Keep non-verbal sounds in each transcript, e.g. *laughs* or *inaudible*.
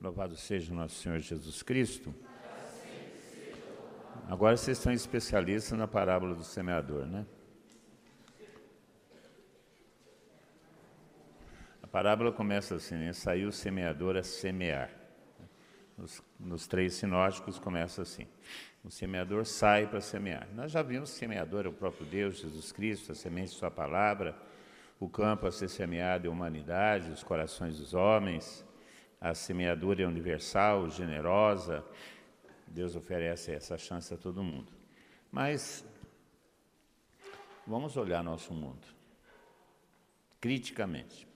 Louvado seja o nosso Senhor Jesus Cristo. Agora vocês são especialistas na parábola do semeador, né? A parábola começa assim, né? Saiu o semeador a semear. Nos, nos três sinóticos começa assim. O semeador sai para semear. Nós já vimos que o semeador é o próprio Deus, Jesus Cristo, a semente de sua palavra, o campo a ser semeado é a humanidade, os corações dos homens, a semeadura é universal, generosa, Deus oferece essa chance a todo mundo. Mas vamos olhar nosso mundo criticamente.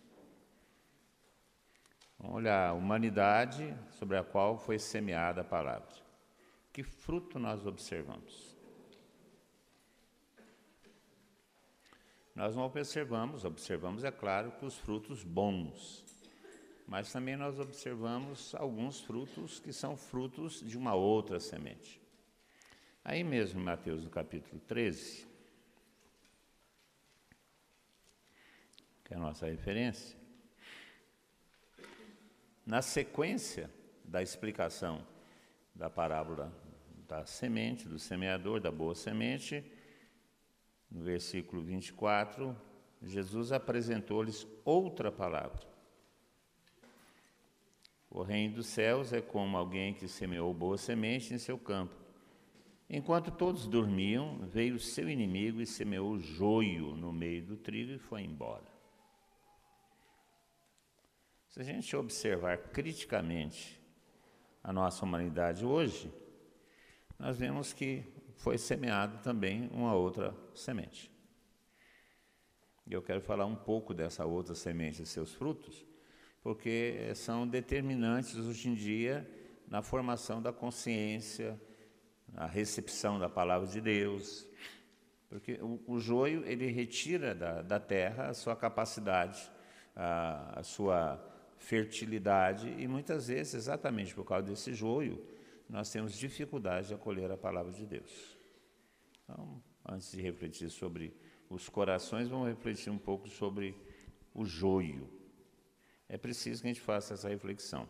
Vamos olhar a humanidade sobre a qual foi semeada a palavra. Que fruto nós observamos? Nós não observamos, observamos, é claro, que os frutos bons, mas também nós observamos alguns frutos que são frutos de uma outra semente. Aí mesmo, Mateus, no capítulo 13, que é a nossa referência, na sequência da explicação da parábola da semente, do semeador, da boa semente, no versículo 24, Jesus apresentou-lhes outra palavra. O reino dos céus é como alguém que semeou boa semente em seu campo. Enquanto todos dormiam, veio o seu inimigo e semeou joio no meio do trigo e foi embora. Se a gente observar criticamente a nossa humanidade hoje, nós vemos que foi semeado também uma outra semente. E eu quero falar um pouco dessa outra semente e seus frutos, porque são determinantes hoje em dia na formação da consciência, na recepção da palavra de Deus, porque o, o joio ele retira da, da terra a sua capacidade, a, a sua fertilidade, e muitas vezes, exatamente por causa desse joio, nós temos dificuldade de acolher a palavra de Deus. Então, antes de refletir sobre os corações, vamos refletir um pouco sobre o joio. É preciso que a gente faça essa reflexão.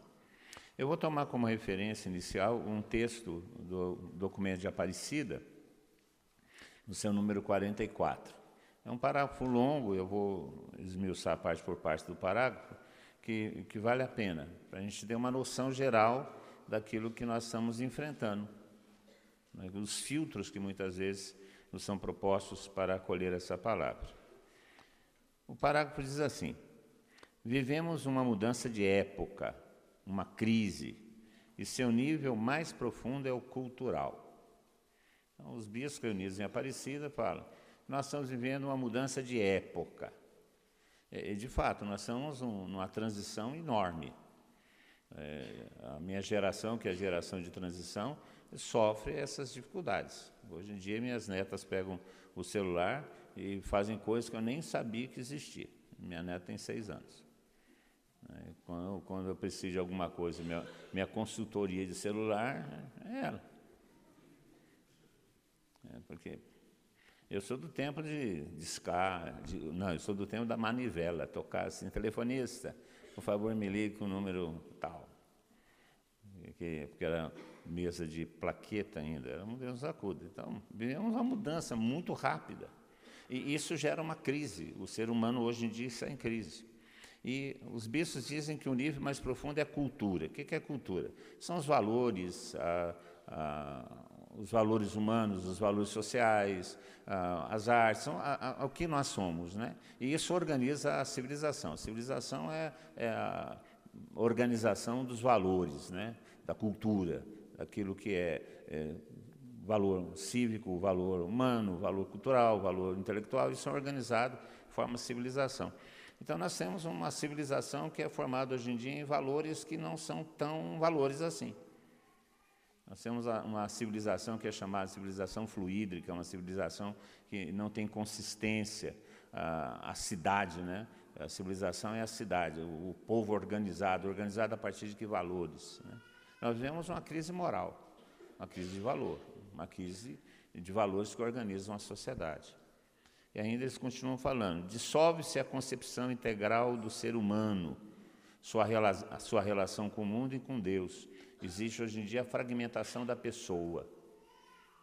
Eu vou tomar como referência inicial um texto do documento de Aparecida, no seu número 44. É um parágrafo longo, eu vou esmiuçar parte por parte do parágrafo, que, que vale a pena, para a gente ter uma noção geral daquilo que nós estamos enfrentando, né, os filtros que muitas vezes nos são propostos para acolher essa palavra. O parágrafo diz assim: Vivemos uma mudança de época, uma crise, e seu nível mais profundo é o cultural. Então, os bispos reunidos em Aparecida falam: nós estamos vivendo uma mudança de época. E, de fato, nós estamos um, numa transição enorme. É, a minha geração, que é a geração de transição, sofre essas dificuldades. Hoje em dia, minhas netas pegam o celular e fazem coisas que eu nem sabia que existia. Minha neta tem seis anos. É, quando, quando eu preciso de alguma coisa, minha, minha consultoria de celular é ela. É porque eu sou do tempo de discar, de, não, eu sou do tempo da manivela, tocar assim, telefonista, por favor me ligue com o número tal. Porque, porque era mesa de plaqueta ainda, era um Deus acuda. Então, vivemos uma mudança muito rápida. E isso gera uma crise. O ser humano hoje em dia está em crise. E os bispos dizem que o nível mais profundo é a cultura. O que é cultura? São os valores, a, a, os valores humanos, os valores sociais, as artes, são o que nós somos. Né? E isso organiza a civilização. A civilização é, é a organização dos valores, né? da cultura, daquilo que é, é valor cívico, valor humano, valor cultural, valor intelectual, isso é organizado, forma civilização. Então, nós temos uma civilização que é formada hoje em dia em valores que não são tão valores assim. Nós temos uma civilização que é chamada civilização fluídrica, uma civilização que não tem consistência, a, a cidade, né? A civilização é a cidade, o, o povo organizado, organizado a partir de que valores? Né? Nós vivemos uma crise moral, uma crise de valor, uma crise de valores que organizam a sociedade. E ainda eles continuam falando: dissolve-se a concepção integral do ser humano, sua, rela sua relação com o mundo e com Deus. Existe hoje em dia a fragmentação da pessoa.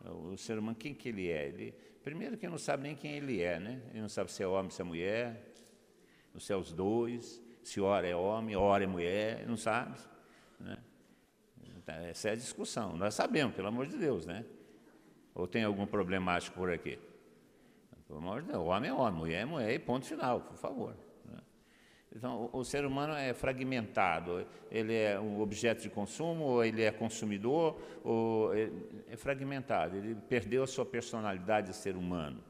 O ser humano, quem que ele é? Ele, primeiro que ele não sabe nem quem ele é, né? Ele não sabe se é homem, se é mulher, se é os dois, se ora é homem, ora é mulher, não sabe. Né? Então, essa é a discussão. Nós sabemos, pelo amor de Deus, né? Ou tem algum problemático por aqui? Pelo amor de Deus, homem é homem, mulher é mulher e ponto final, por favor. Né? Então, o, o, ser humano é fragmentado. Ele é um objeto de consumo, ou ele é consumidor, ou é fragmentado. Ele perdeu a sua personalidade de ser humano.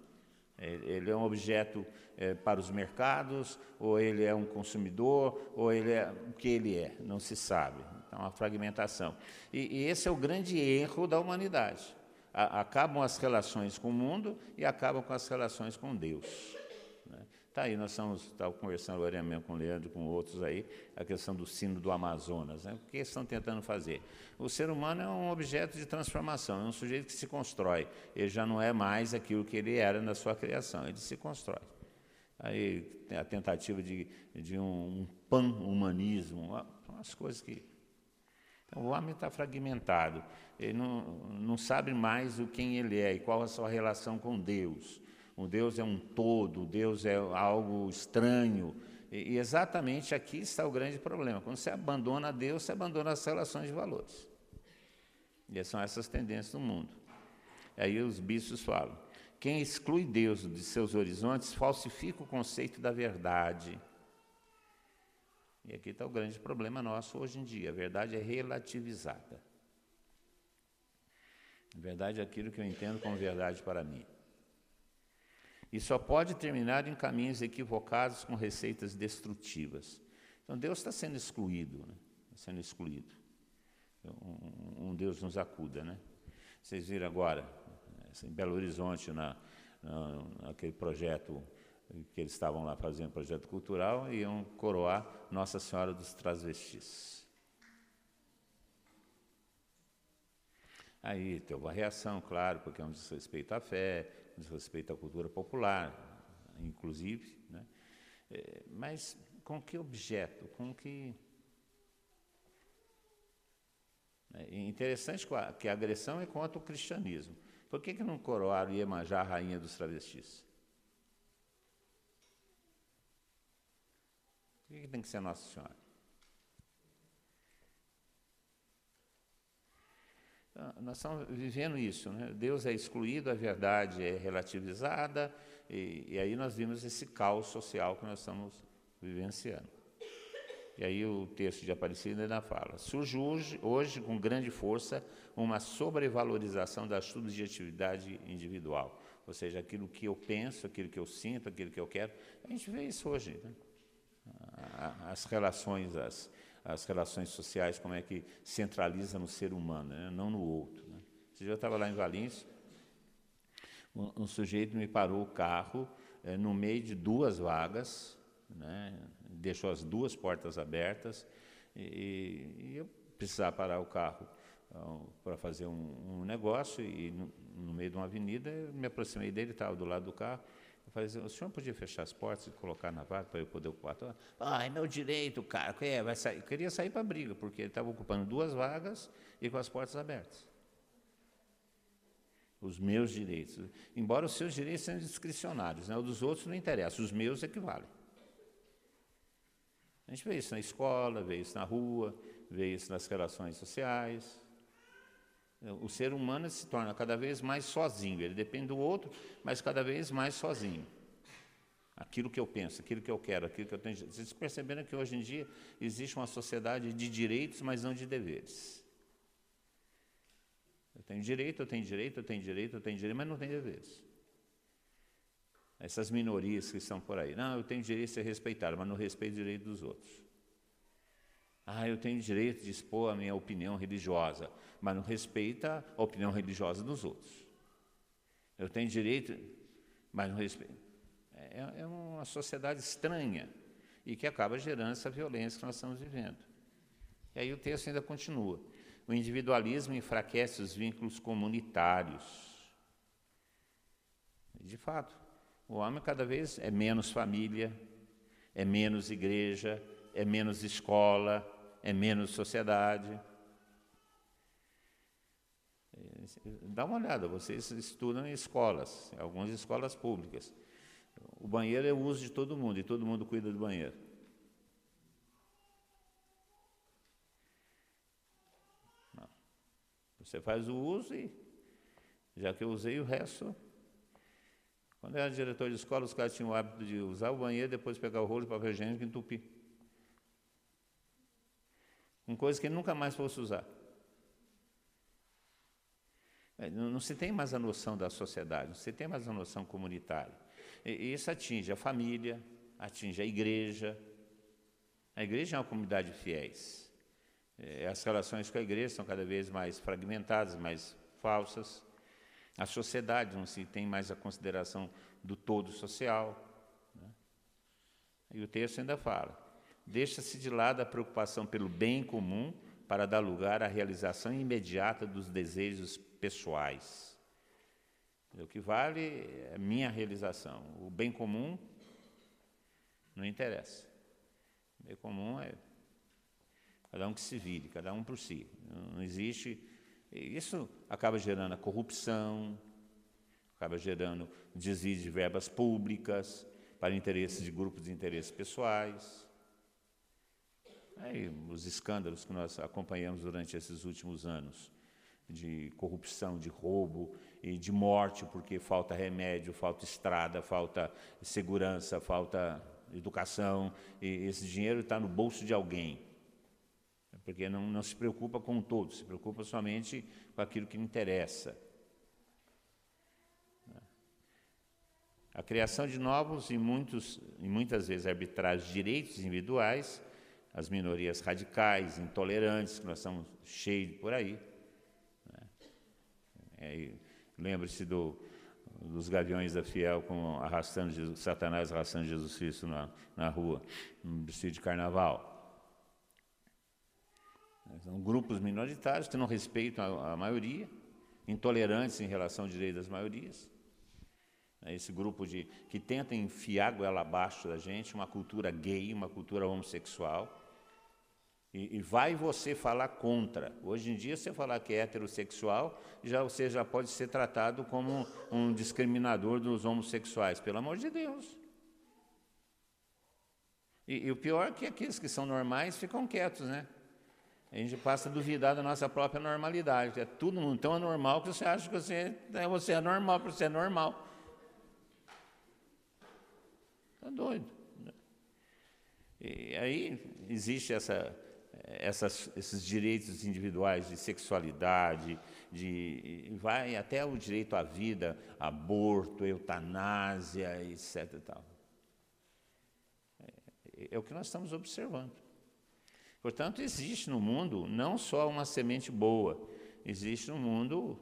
Ele é um objeto é, para os mercados, ou ele é um consumidor, ou ele é o que ele é, não se sabe. Então, uma fragmentação. E, e esse é o grande erro da humanidade. A, acabam as relações com o mundo e acabam com as relações com Deus. Está aí, nós estamos, estava conversando agora mesmo com o Leandro, com outros aí, a questão do sino do Amazonas. Né? O que eles estão tentando fazer? O ser humano é um objeto de transformação, é um sujeito que se constrói. Ele já não é mais aquilo que ele era na sua criação, ele se constrói. Aí a tentativa de, de um, um pan-humanismo, umas coisas que. Então, o homem está fragmentado, ele não, não sabe mais o quem ele é e qual a sua relação com Deus. O Deus é um todo, Deus é algo estranho. E, e exatamente aqui está o grande problema. Quando você abandona Deus, você abandona as relações de valores. E são essas tendências do mundo. Aí os bispos falam: quem exclui Deus de seus horizontes falsifica o conceito da verdade. E aqui está o grande problema nosso hoje em dia: a verdade é relativizada. A verdade é aquilo que eu entendo como verdade para mim. E só pode terminar em caminhos equivocados com receitas destrutivas. Então Deus está sendo excluído, né? está sendo excluído. Um, um, Deus nos acuda, né? Vocês viram agora, em Belo Horizonte, na, na, naquele projeto que eles estavam lá fazendo, projeto cultural, iam coroar Nossa Senhora dos Transvestis. Aí teve uma reação, claro, porque é um desrespeito à fé, diz respeito à cultura popular, inclusive, né? É, mas com que objeto, com que... É interessante que a agressão é contra o cristianismo. Por que, que não coroaram Iemanjá, rainha dos travestis? Por que, tem que ser Nossa Senhora? Ah, nós estamos vivendo isso, né? Deus é excluído, a verdade é relativizada, e, e, aí nós vimos esse caos social que nós estamos vivenciando. E aí o texto de Aparecida ainda fala: surge hoje, hoje com grande força uma sobrevalorização da subjetividade individual, ou seja, aquilo que eu penso, aquilo que eu sinto, aquilo que eu quero. A gente vê isso hoje, né? As relações, as, as relações sociais, como é que centraliza no ser humano, né? não no outro. Né? Esse eu estava lá em Valinhos, um, um, sujeito me parou o carro é, no meio de duas vagas, né? deixou as duas portas abertas, e, e eu precisava parar o carro uh, para fazer um, um, negócio, e no, no, meio de uma avenida, eu me aproximei dele, estava do lado do carro, eu falei assim, o senhor podia fechar as portas e colocar na vaga para eu poder ocupar? Ah, é meu direito, cara. É, vai sair. Eu queria sair para a briga, porque ele estava ocupando duas vagas e com as portas abertas. Os meus direitos. Embora os seus direitos sejam discricionários, né? o dos outros não interessa, os meus equivalem. A gente vê isso na escola, vê isso na rua, vê isso nas relações sociais. O ser humano se torna cada vez mais sozinho, ele depende do outro, mas cada vez mais sozinho. Aquilo que eu penso, aquilo que eu quero, aquilo que eu tenho. Vocês perceberam que hoje em dia existe uma sociedade de direitos, mas não de deveres. Eu tenho direito, eu tenho direito, eu tenho direito, eu tenho direito, mas não tenho deveres. Essas minorias que estão por aí. Não, eu tenho direito de ser respeitado, mas não respeito o direito dos outros. Ah, eu tenho direito de expor a minha opinião religiosa, mas não respeita a opinião religiosa dos outros. Eu tenho direito, mas não respeita. É, é uma sociedade estranha e que acaba gerando essa violência que nós estamos vivendo. E aí o texto ainda continua. O individualismo enfraquece os vínculos comunitários. De fato, o homem cada vez é menos família, é menos igreja, é menos escola, é menos sociedade. Dá uma olhada, vocês estudam em escolas, algumas escolas públicas. O banheiro é o uso de todo mundo e todo mundo cuida do banheiro. Não. Você faz o uso e, já que eu usei o resto. Quando eu era diretor de escola, os caras tinham o hábito de usar o banheiro, depois pegar o rolo de papel higiênico e entupir. Com coisa que nunca mais fosse usar. É, não se tem mais a noção da sociedade, não se tem mais a noção comunitária. E isso atinge a família, atinge a igreja. A igreja é uma comunidade de fiéis. É, as relações com a igreja são cada vez mais fragmentadas, mais falsas. A sociedade não se tem mais a consideração do todo social. Né? E o texto ainda fala: deixa-se de lado a preocupação pelo bem comum para dar lugar à realização imediata dos desejos pessoais. O que vale é a minha realização. O bem comum não interessa. O bem comum é cada um que se vire, cada um por si. Não existe. Isso acaba gerando a corrupção, acaba gerando desvio de verbas públicas para interesses de grupos de interesses pessoais. Aí, os escândalos que nós acompanhamos durante esses últimos anos de corrupção, de roubo e de morte, porque falta remédio, falta estrada, falta segurança, falta educação, e esse dinheiro está no bolso de alguém. Porque não, não se preocupa com o todo, se preocupa somente com aquilo que interessa. A criação de novos e, muitos, e muitas vezes arbitrários direitos individuais, as minorias radicais, intolerantes, que nós estamos cheios por aí, é, Lembre-se do, dos gaviões da fiel com arrastando Jesus, Satanás arrastando Jesus Cristo na, na rua, no vestido de carnaval. São grupos minoritários que não respeitam a, a maioria, intolerantes em relação ao direito das maiorias. É esse grupo de, que tenta enfiar goela abaixo da gente, uma cultura gay, uma cultura homossexual, e, e, vai você falar contra. Hoje em dia, você falar que é heterossexual, já você já pode ser tratado como um discriminador dos homossexuais, pelo amor de Deus. E, e o pior é que aqueles que são normais ficam quietos, né? A gente passa a duvidar da nossa própria normalidade. É tudo tão anormal que você acha que você, é, você é normal, porque você é normal. Está doido. Né? E aí existe essa essas, esses direitos individuais de sexualidade, de, vai até o direito à vida, aborto, eutanásia, etc. Tal. É, é o que nós estamos observando. Portanto, existe no mundo não só uma semente boa, existe no mundo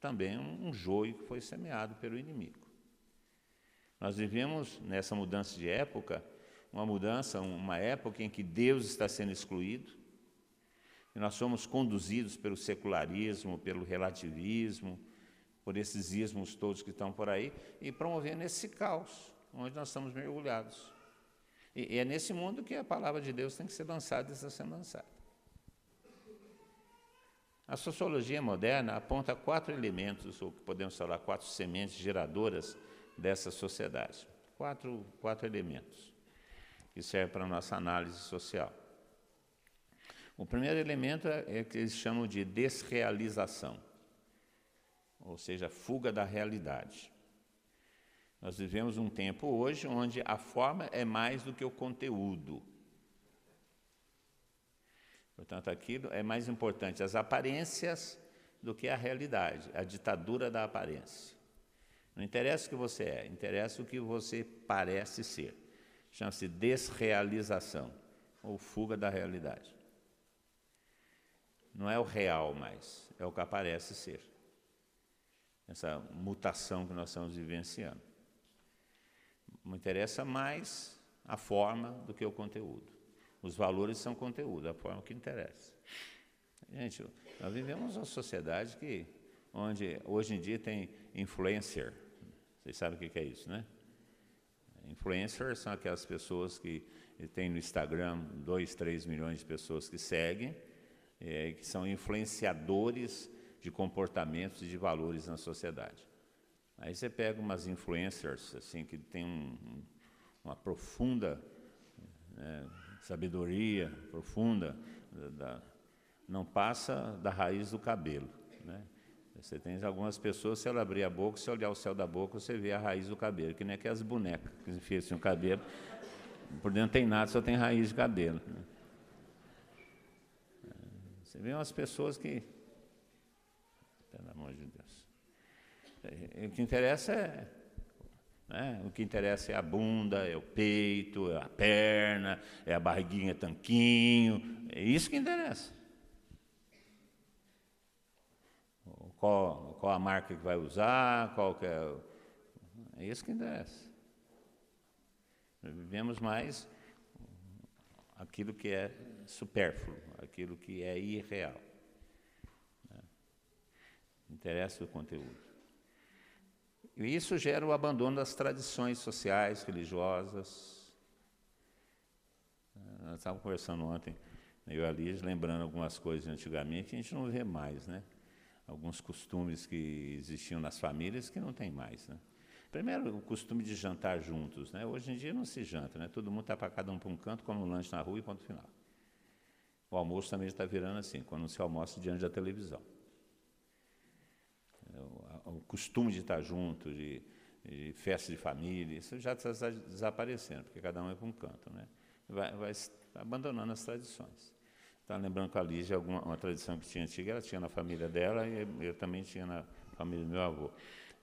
também um joio que foi semeado pelo inimigo. Nós vivemos nessa mudança de época uma mudança, uma época em que Deus está sendo excluído, e nós somos conduzidos pelo secularismo, pelo relativismo, por esses ismos todos que estão por aí, e promovendo esse caos, onde nós estamos mergulhados. E, e é nesse mundo que a palavra de Deus tem que ser lançada e está sendo lançada. A sociologia moderna aponta quatro elementos, ou podemos falar quatro sementes geradoras dessa sociedade. Quatro, quatro elementos que serve para a nossa análise social. O primeiro elemento é, é que eles chamam de desrealização, ou seja, fuga da realidade. Nós vivemos um tempo hoje onde a forma é mais do que o conteúdo. Portanto, aquilo é mais importante as aparências do que a realidade, a ditadura da aparência. Não interessa o que você é, interessa o que você parece ser. Chama-se desrealização, ou fuga da realidade. Não é o real mais, é o que aparece ser. Essa mutação que nós estamos vivenciando. Me interessa mais a forma do que o conteúdo. Os valores são conteúdo, a forma que interessa. Gente, nós vivemos uma sociedade que, onde hoje em dia tem influencer. Vocês sabem o que é isso, né? Influencers são aquelas pessoas que tem no Instagram 2, 3 milhões de pessoas que seguem, é, que são influenciadores de comportamentos e de valores na sociedade. Aí você pega umas influencers assim que tem um, uma profunda é, sabedoria, profunda, da, não passa da raiz do cabelo. Né? Você tem algumas pessoas, se ela abrir a boca, se olhar o céu da boca, você vê a raiz do cabelo, que nem aquelas bonecas que enfiam assim, o cabelo, por dentro não tem nada, só tem raiz de cabelo. Né? Você vê umas pessoas que. Pelo amor de Deus. É, o que interessa é. Né? O que interessa é a bunda, é o peito, é a perna, é a barriguinha tanquinho. É isso que interessa. Qual, qual a marca que vai usar, qual que é. É isso que interessa. Vivemos mais aquilo que é supérfluo, aquilo que é irreal. Né? Interessa o conteúdo. E isso gera o abandono das tradições sociais, religiosas. Nós estávamos conversando ontem, eu e a Liz, lembrando algumas coisas antigamente, a gente não vê mais, né? Alguns costumes que existiam nas famílias que não tem mais, né? Primeiro, o costume de jantar juntos. Né? Hoje em dia não se janta, né? todo mundo está para cada um para um canto, come um lanche na rua e ponto final. O almoço também está virando assim, quando se almoça diante da televisão. É, o, costume de estar junto, de, de, festa de família, isso já está desaparecendo, porque cada um é para um canto. Né? Vai, vai abandonando as tradições. Está lembrando com a Lígia alguma, uma tradição que tinha antiga, ela tinha na família dela e eu também tinha na família do meu avô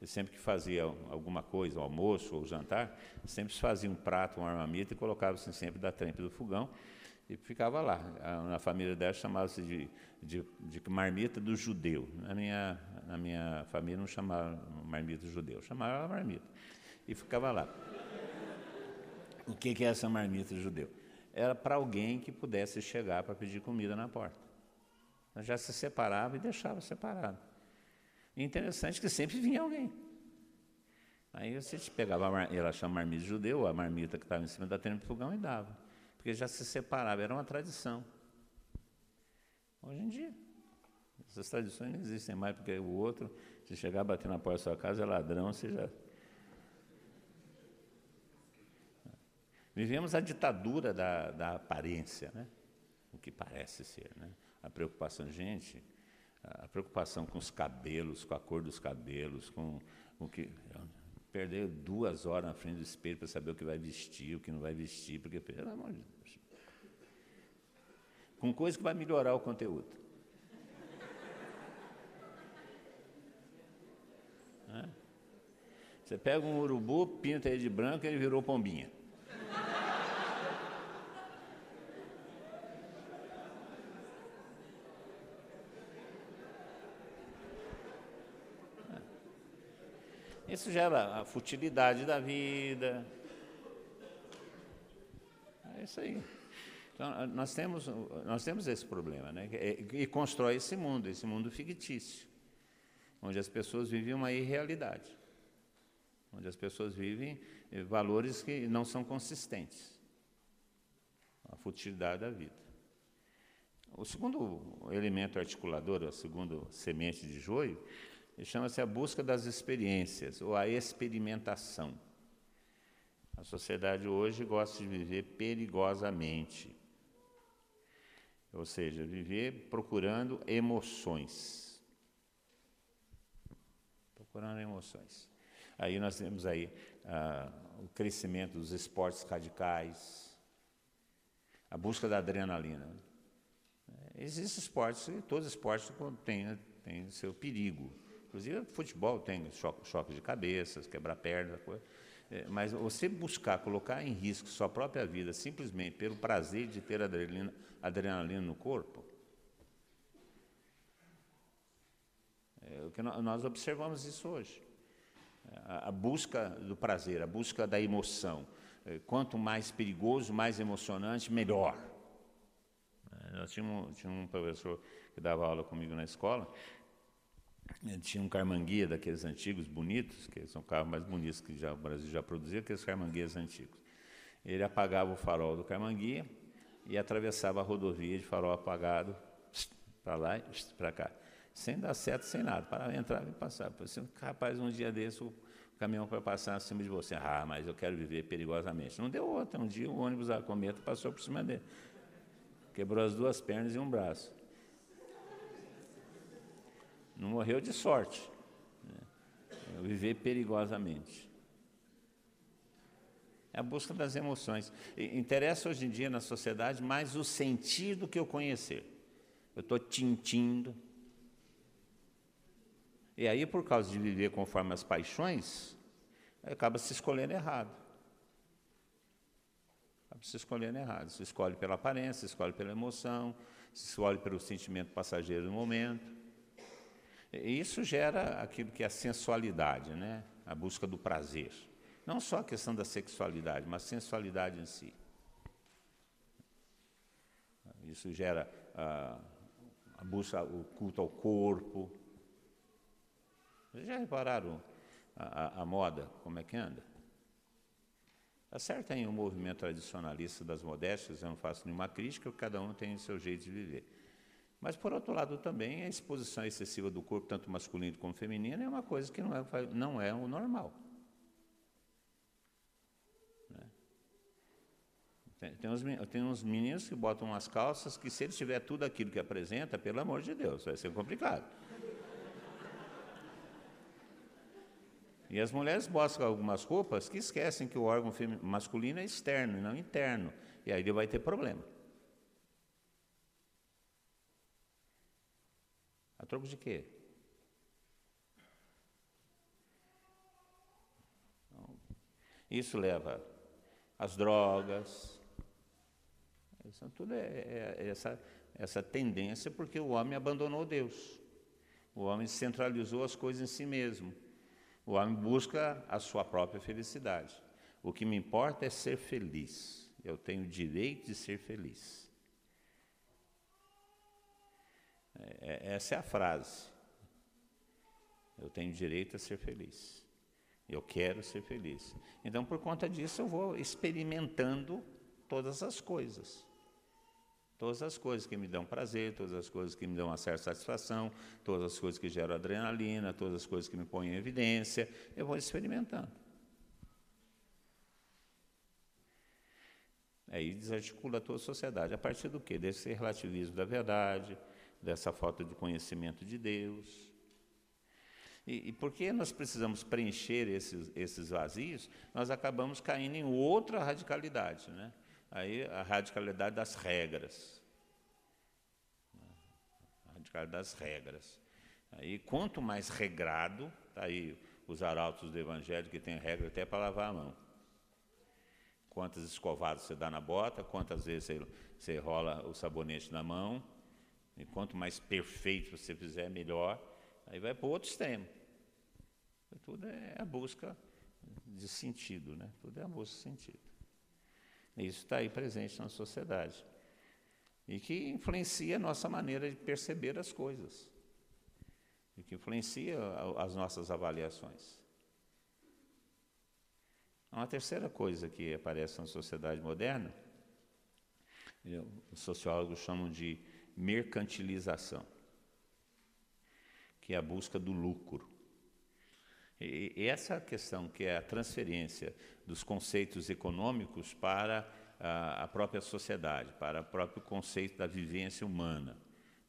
sempre que fazia alguma coisa, um almoço ou jantar, sempre se fazia um prato, um armamento e colocava-se sempre da trempe do fogão e ficava lá. Na família dela chamava-se de, de, de, marmita do judeu. Na minha, na minha família não chamava marmita do judeu, chamava marmita. E ficava lá. O que, que é essa marmita do judeu? Era para alguém que pudesse chegar para pedir comida na porta. já se separava e deixava separado. E interessante que sempre vinha alguém. Aí você pegava, ela chama marmita judeu, a marmita que estava em cima da do fogão e dava. Porque já se separava, era uma tradição. Hoje em dia, essas tradições não existem mais, porque o outro, se chegar a bater na porta da sua casa, é ladrão, você já. Vivemos a ditadura da, da aparência, né? o que parece ser. Né? A preocupação, gente, a preocupação com os cabelos, com a cor dos cabelos, com o que. Perder duas horas na frente do espelho para saber o que vai vestir, o que não vai vestir, porque, pelo amor de Deus. Com coisa que vai melhorar o conteúdo. Você pega um urubu, pinta ele de branco ele virou pombinha. Isso gera a futilidade da vida. É isso aí. Então, nós temos, nós temos esse problema, né? E, e constrói esse mundo, esse mundo fictício, onde as pessoas vivem uma irrealidade, onde as pessoas vivem eh, valores que não são consistentes. A futilidade da vida. O segundo elemento articulador, a segunda semente de joio, chama-se a busca das experiências, ou a experimentação. A sociedade hoje gosta de viver perigosamente, ou seja, viver procurando emoções. Procurando emoções. Aí nós temos aí ah, o crescimento dos esportes radicais, a busca da adrenalina. Existem esportes, todos os esportes têm, têm seu perigo. Inclusive, futebol tem choque, choque de cabeças, quebrar perna, coisa. É, mas você buscar colocar em risco sua própria vida simplesmente pelo prazer de ter adrenalina, adrenalina no corpo, é o que nós observamos isso hoje. A, a busca do prazer, a busca da emoção. É, quanto mais perigoso, mais emocionante, melhor. É, nós tínhamos, tínhamos um professor que dava aula comigo na escola, tinha um carmanguia daqueles antigos bonitos, que são carros mais bonitos que já, o Brasil já produzia, aqueles carmanguias antigos. Ele apagava o farol do Carmanguia e atravessava a rodovia de farol apagado para lá e para cá, sem dar certo, sem nada, para entrar e passar. Assim, rapaz, um dia desse o caminhão vai passar acima de você. Ah, mas eu quero viver perigosamente. Não deu outra. Um dia o ônibus a cometa passou por cima dele. Quebrou as duas pernas e um braço. Não morreu de sorte. Né? Viver perigosamente. É a busca das emoções. Interessa hoje em dia na sociedade mais o sentir do que o conhecer. Eu estou tintindo. E aí, por causa de viver conforme as paixões, acaba se escolhendo errado. Acaba se escolhendo errado. Se escolhe pela aparência, se escolhe pela emoção, se escolhe pelo sentimento passageiro do momento. Isso gera aquilo que é a sensualidade, né? a busca do prazer. Não só a questão da sexualidade, mas a sensualidade em si. Isso gera a, a busca, o culto ao corpo. Vocês já repararam a, a, a moda, como é que anda? Certo em um movimento tradicionalista das modéstias, eu não faço nenhuma crítica, cada um tem o seu jeito de viver. Mas, por outro lado, também a exposição excessiva do corpo, tanto masculino como feminino, é uma coisa que não é, não é o normal. Tem, tem, uns, tem uns meninos que botam umas calças que, se ele tiver tudo aquilo que apresenta, pelo amor de Deus, vai ser complicado. E as mulheres botam algumas roupas que esquecem que o órgão masculino é externo e não interno. E aí ele vai ter problema. A troco de quê? Isso leva às drogas, isso tudo é, é, é, essa, essa tendência porque o homem abandonou Deus. O homem centralizou as coisas em si mesmo. O homem busca a sua própria felicidade. O que me importa é ser feliz. Eu tenho o direito de ser feliz. É, é essa é a frase. Eu tenho direito a ser feliz. Eu quero ser feliz. Então, por conta disso, eu vou experimentando todas as coisas. Todas as coisas que me dão prazer, todas as coisas que me dão uma certa satisfação, todas as coisas que geram adrenalina, todas as coisas que me põem em evidência, eu vou experimentando. Aí desarticula toda a sociedade. A partir do quê? Desse relativismo da verdade, dessa falta de conhecimento de Deus. E, e porque nós precisamos preencher esses, esses vazios, nós acabamos caindo em outra radicalidade, né? Aí a radicalidade das regras. A radicalidade das regras. Aí quanto mais regrado, tá aí os arautos do Evangelho que tem regra até para lavar a mão. Quantas escovadas você dá na bota, quantas vezes você, você rola o sabonete na mão, e quanto mais perfeito você fizer, melhor. Aí vai para o outro extremo. Tudo é a busca de sentido, né? Tudo é a busca de sentido. Isso está aí presente na sociedade. E que influencia a nossa maneira de perceber as coisas. E que influencia as nossas avaliações. Uma terceira coisa que aparece na sociedade moderna, os sociólogos chamam de mercantilização, que é a busca do lucro. E, essa questão, que é a transferência dos conceitos econômicos para a, própria sociedade, para o próprio conceito da vivência humana.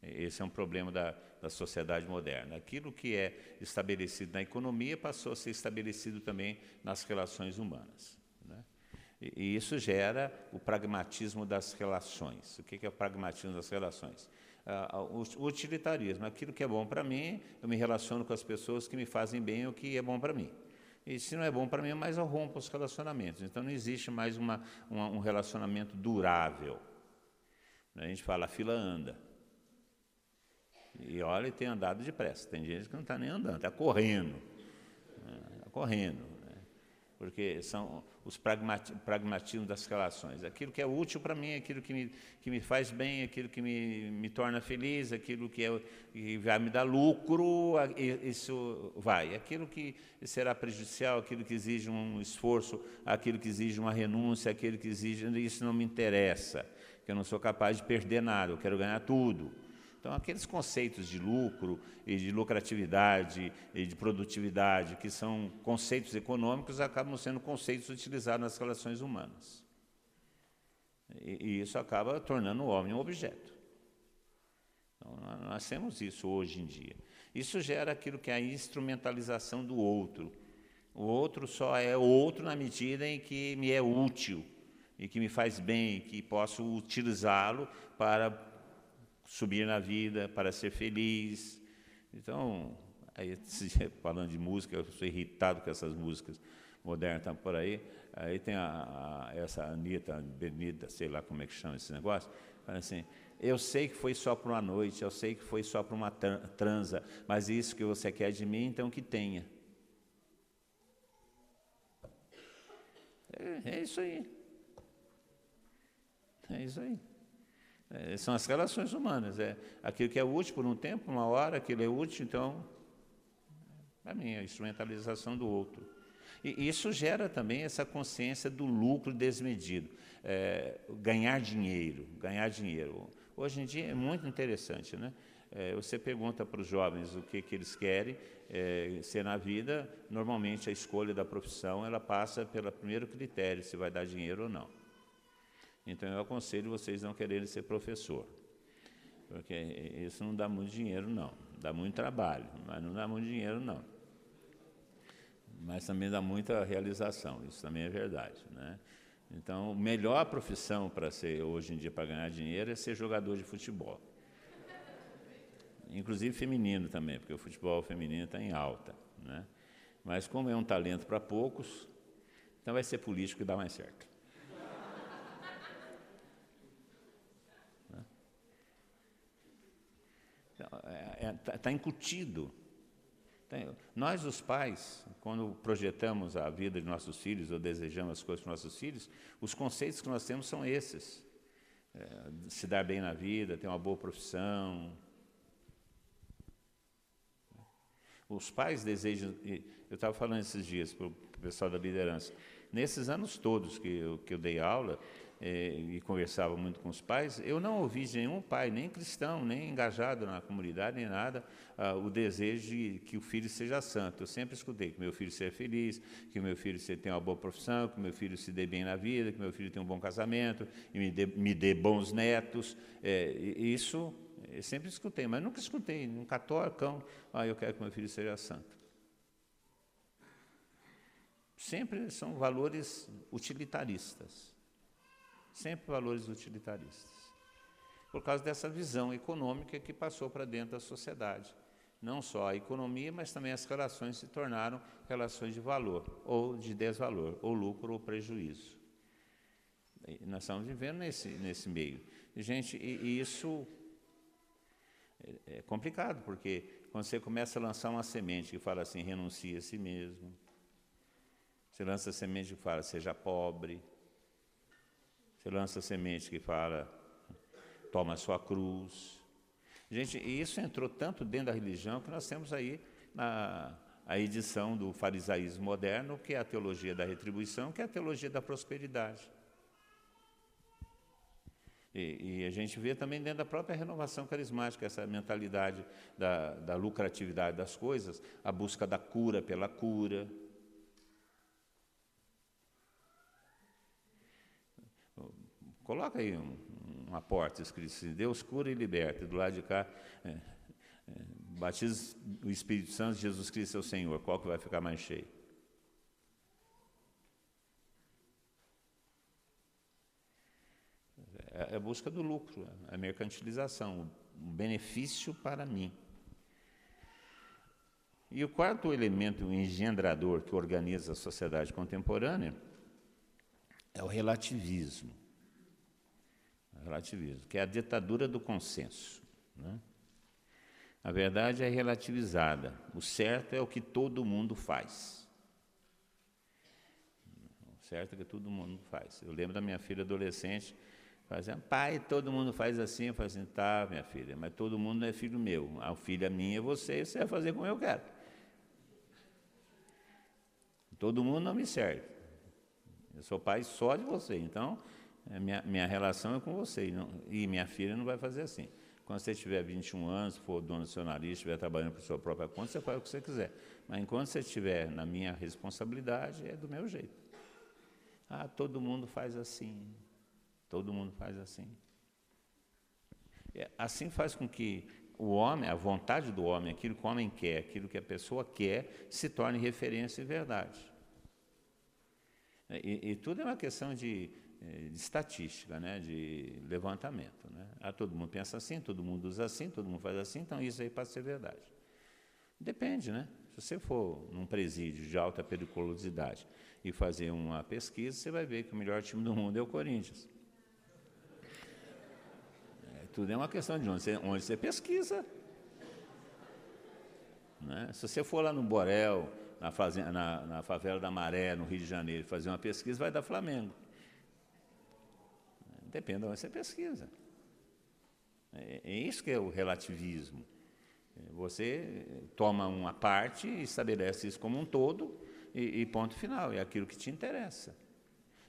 Esse é um problema da, da sociedade moderna. Aquilo que é estabelecido na economia passou a ser estabelecido também nas relações humanas. E, isso gera o pragmatismo das relações. O que é o pragmatismo das relações? uh, o utilitarismo. Aquilo que é bom para mim, eu me relaciono com as pessoas que me fazem bem o que é bom para mim. E se não é bom para mim, mais eu rompo os relacionamentos. Então não existe mais uma, uma, um relacionamento durável. A gente fala, a fila anda. E olha, tem andado depressa. Tem gente que não está nem andando, está correndo. Está correndo. Porque são os pragmatismos das relações. Aquilo que é útil para mim, aquilo que me, que me faz bem, aquilo que me, me torna feliz, aquilo que, é, que vai me dar lucro, isso vai. Aquilo que será prejudicial, aquilo que exige um esforço, aquilo que exige uma renúncia, aquilo que exige. Isso não me interessa, que eu não sou capaz de perder nada, eu quero ganhar tudo. Então, aqueles conceitos de lucro e de lucratividade e de produtividade, que são conceitos econômicos, acabam sendo conceitos utilizados nas relações humanas. E, e isso acaba tornando o homem um objeto. Então, nós temos isso hoje em dia. Isso gera aquilo que é a instrumentalização do outro. O outro só é outro na medida em que me é útil e que me faz bem, que posso utilizá-lo para subir na vida, para ser feliz. Então, aí, *laughs* falando de música, eu sou irritado com essas músicas modernas estão por aí. Aí tem a, a, essa Anitta, Benita, sei lá como é que chama esse negócio, fala assim, eu sei que foi só para uma noite, eu sei que foi só para uma transa, mas isso que você quer de mim, então que tenha. É, é isso aí. É isso aí. É, são as relações humanas. É aquilo que é útil por um tempo, uma hora, aquilo é útil, então, para mim, a instrumentalização do outro. E isso gera também essa consciência do lucro desmedido. É, ganhar dinheiro, ganhar dinheiro. Hoje em dia é muito interessante, né? É, você pergunta para os jovens o que, que eles querem é, ser na vida, normalmente a escolha da profissão ela passa pelo primeiro critério, se vai dar dinheiro ou não. Então eu aconselho vocês não quererem ser professor, porque isso não dá muito dinheiro, não. Dá muito trabalho, mas não dá muito dinheiro, não. Mas também dá muita realização, isso também é verdade. Né? Então, a melhor profissão para ser hoje em dia para ganhar dinheiro é ser jogador de futebol. Inclusive feminino também, porque o futebol feminino está em alta. Né? Mas como é um talento para poucos, então vai ser político e dá mais certo. Está é, tá, tá incutido. Nós, os pais, quando projetamos a vida de nossos filhos ou desejamos as coisas para nossos filhos, os conceitos que nós temos são esses: é, se dar bem na vida, ter uma boa profissão. Os pais desejam. Eu estava falando esses dias para o pessoal da liderança. Nesses anos todos que eu, que eu dei aula, é, e conversava muito com os pais, eu não ouvi de nenhum pai, nem cristão, nem engajado na comunidade, nem nada, ah, o desejo de que o filho seja santo. Eu sempre escutei que meu filho seja feliz, que meu filho tenha uma boa profissão, que meu filho se dê bem na vida, que meu filho tenha um bom casamento, e me dê, me dê bons netos. É, isso eu sempre escutei, mas nunca escutei um católico, ah, eu quero que meu filho seja santo. Sempre são valores utilitaristas sempre valores utilitaristas, por causa dessa visão econômica que passou para dentro da sociedade. Não só a economia, mas também as relações se tornaram relações de valor, ou de desvalor, ou lucro ou prejuízo. E nós estamos vivendo nesse, nesse meio. Gente, e, isso é, é complicado, porque quando você começa a lançar uma semente que fala assim, renuncie a si mesmo, você lança a semente que fala, seja pobre, você lança semente que fala, toma a sua cruz. Gente, isso entrou tanto dentro da religião que nós temos aí na, a edição do farisaísmo moderno, que é a teologia da retribuição, que é a teologia da prosperidade. E, e, a gente vê também dentro da própria renovação carismática essa mentalidade da, da lucratividade das coisas, a busca da cura pela cura, Coloca aí um, uma porta escrito assim, Deus cura e liberta. Do lado de cá, é, é, batiza o Espírito Santo, Jesus Cristo é o Senhor. Qual que vai ficar mais cheio? É a é busca do lucro, a mercantilização, o benefício para mim. E o quarto elemento engendrador que organiza a sociedade contemporânea é o relativismo relativismo, que é a ditadura do consenso. Né? A verdade é relativizada. O certo é o que todo mundo faz. certo que todo mundo faz. Eu lembro da minha filha adolescente fazendo, pai, todo mundo faz assim. Eu falei assim, tá, minha filha, mas todo mundo não é filho meu. A filha minha é você, você vai fazer como eu quero. Todo mundo não me serve. Eu sou pai só de você, então minha, minha relação é com você. E, não, e minha filha não vai fazer assim. Quando você tiver 21 anos, for dono do seu nariz, estiver trabalhando por sua própria conta, você faz o que você quiser. Mas enquanto você estiver na minha responsabilidade, é do meu jeito. Ah, todo mundo faz assim. Todo mundo faz assim. É, assim faz com que o homem, a vontade do homem, aquilo que o homem quer, aquilo que a pessoa quer, se torne referência e verdade. E, e tudo é uma questão de de estatística, né, de levantamento. Né? Ah, todo mundo pensa assim, todo mundo usa assim, todo mundo faz assim, então isso aí pode ser verdade. Depende, né? Se você for num presídio de alta periculosidade e fazer uma pesquisa, você vai ver que o melhor time do mundo é o Corinthians. É, tudo é uma questão de onde você, onde você pesquisa. Né? Se você for lá no Borel, na, fazenda, na, na favela da Maré, no Rio de Janeiro, fazer uma pesquisa, vai dar Flamengo. Depende de onde você pesquisa. É, é isso que é o relativismo. É, você toma uma parte e estabelece isso como um todo e, e, ponto final, é aquilo que te interessa.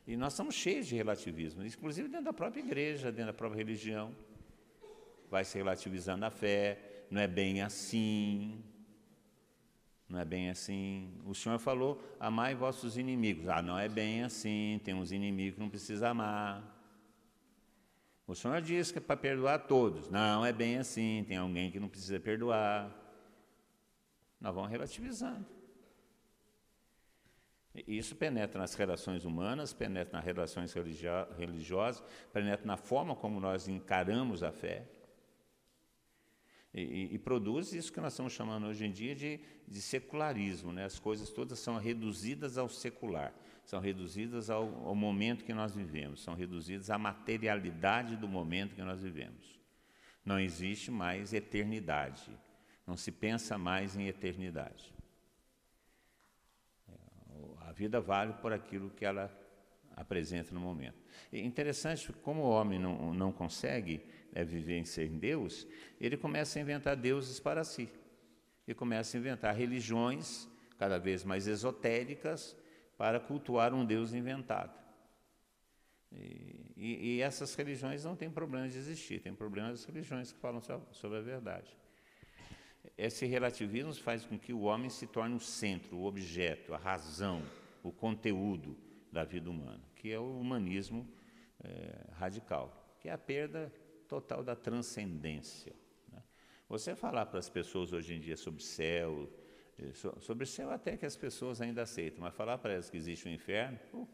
E nós estamos cheios de relativismo, inclusive dentro da própria igreja, dentro da própria religião. Vai se relativizando a fé, não é bem assim. Não é bem assim. O Senhor falou: amai vossos inimigos. Ah, não é bem assim, tem uns inimigos que não precisa amar. O Senhor diz que é para perdoar todos. Não é bem assim, tem alguém que não precisa perdoar. Nós vamos relativizando. Isso penetra nas relações humanas, penetra nas relações religiosas, penetra na forma como nós encaramos a fé. E, e, e, produz isso que nós estamos chamando hoje em dia de, de secularismo. Né? As coisas todas são reduzidas ao secular são reduzidas ao, ao, momento que nós vivemos, são reduzidas à materialidade do momento que nós vivemos. Não existe mais eternidade, não se pensa mais em eternidade. É, a vida vale por aquilo que ela apresenta no momento. E interessante, como o homem não, não consegue é, viver sem Deus, ele começa a inventar deuses para si. E começa a inventar religiões cada vez mais esotéricas, para cultuar um Deus inventado. E, e, e, essas religiões não têm problema de existir, tem problemas das religiões que falam sobre a verdade. Esse relativismo faz com que o homem se torne o centro, o objeto, a razão, o conteúdo da vida humana, que é o humanismo é, radical, que é a perda total da transcendência. Né? Você falar para as pessoas hoje em dia sobre céu, Sobre o céu até que as pessoas ainda aceitam, mas falar para elas que existe um inferno, uh,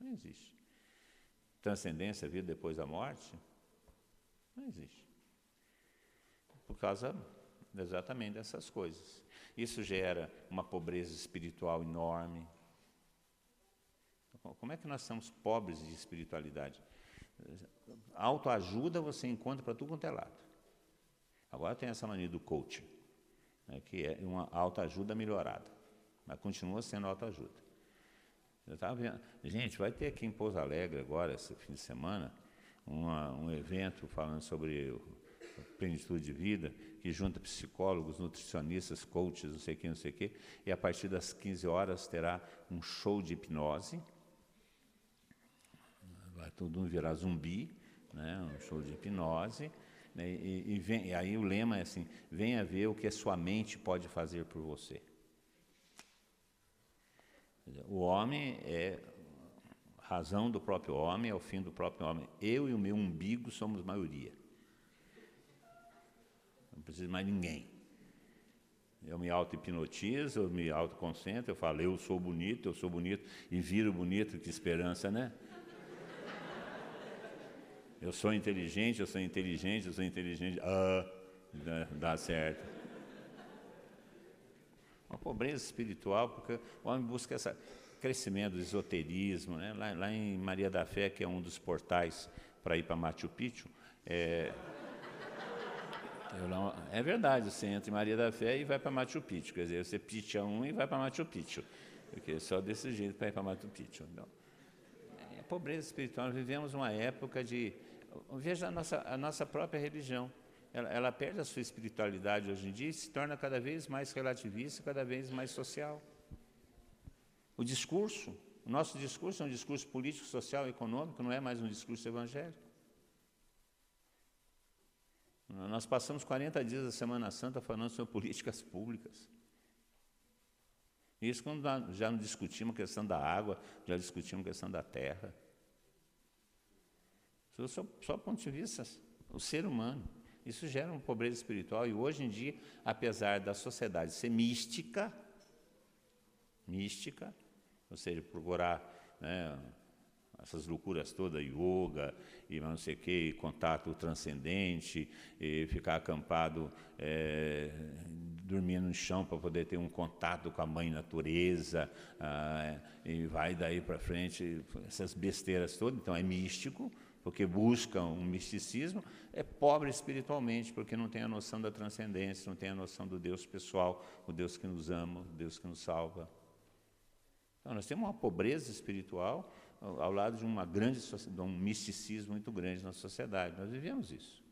não existe. Transcendência, vida depois da morte, não existe. Por causa exatamente dessas coisas. Isso gera uma pobreza espiritual enorme. Como é que nós somos pobres de espiritualidade? Autoajuda você encontra para tudo quanto é lado. Agora tem essa mania do coaching, né, que é uma autoajuda melhorada, mas continua sendo autoajuda. Eu estava vendo, gente, vai ter aqui em Pouso Alegre agora, esse fim de semana, uma, um evento falando sobre plenitude de vida, que junta psicólogos, nutricionistas, coaches, não sei o que, não sei o que, e a partir das 15 horas terá um show de hipnose, vai todo mundo virar zumbi, né, um show de hipnose? E, e, vem, e aí o lema é assim: venha ver o que a sua mente pode fazer por você. O homem é razão do próprio homem, é o fim do próprio homem. Eu e o meu umbigo somos maioria. Não preciso mais ninguém. Eu me auto-hipnotizo, eu me autoconcentro, eu falo, eu sou bonito, eu sou bonito, e viro bonito, que esperança, né? Eu sou inteligente, eu sou inteligente, eu sou inteligente. Ah, dá, dá certo. Uma pobreza espiritual, porque o homem busca esse crescimento do esoterismo. Né? Lá, lá, em Maria da Fé, que é um dos portais para ir para Machu Picchu, é, é verdade, você entra em Maria da Fé e vai para Machu Picchu. Quer dizer, você picha um e vai para Machu Picchu. Porque só desse jeito para ir para Machu Picchu. Então, é pobreza espiritual. Nós vivemos uma época de. Veja a nossa, a nossa própria religião. Ela, ela perde a sua espiritualidade hoje em dia e se torna cada vez mais relativista, cada vez mais social. O discurso, o nosso discurso é um discurso político, social e econômico, não é mais um discurso evangélico. Nós passamos 40 dias da Semana Santa falando sobre políticas públicas. Isso quando já discutimos a questão da água, já discutimos a questão da terra. Só, só do ponto de vista, o ser humano. Isso gera uma pobreza espiritual e hoje em dia, apesar da sociedade ser mística, mística, ou seja, procurar né, essas loucuras todas, yoga e não sei o que, contato transcendente, e ficar acampado, é, dormindo no chão para poder ter um contato com a mãe natureza, ah, e vai daí para frente, essas besteiras todas, então é místico, porque busca um misticismo, é pobre espiritualmente, porque não tem a noção da transcendência, não tem a noção do Deus pessoal, o Deus que nos ama, o Deus que nos salva. Então, nós temos uma pobreza espiritual ao lado de uma grande de um misticismo muito grande na sociedade. Nós vivemos isso.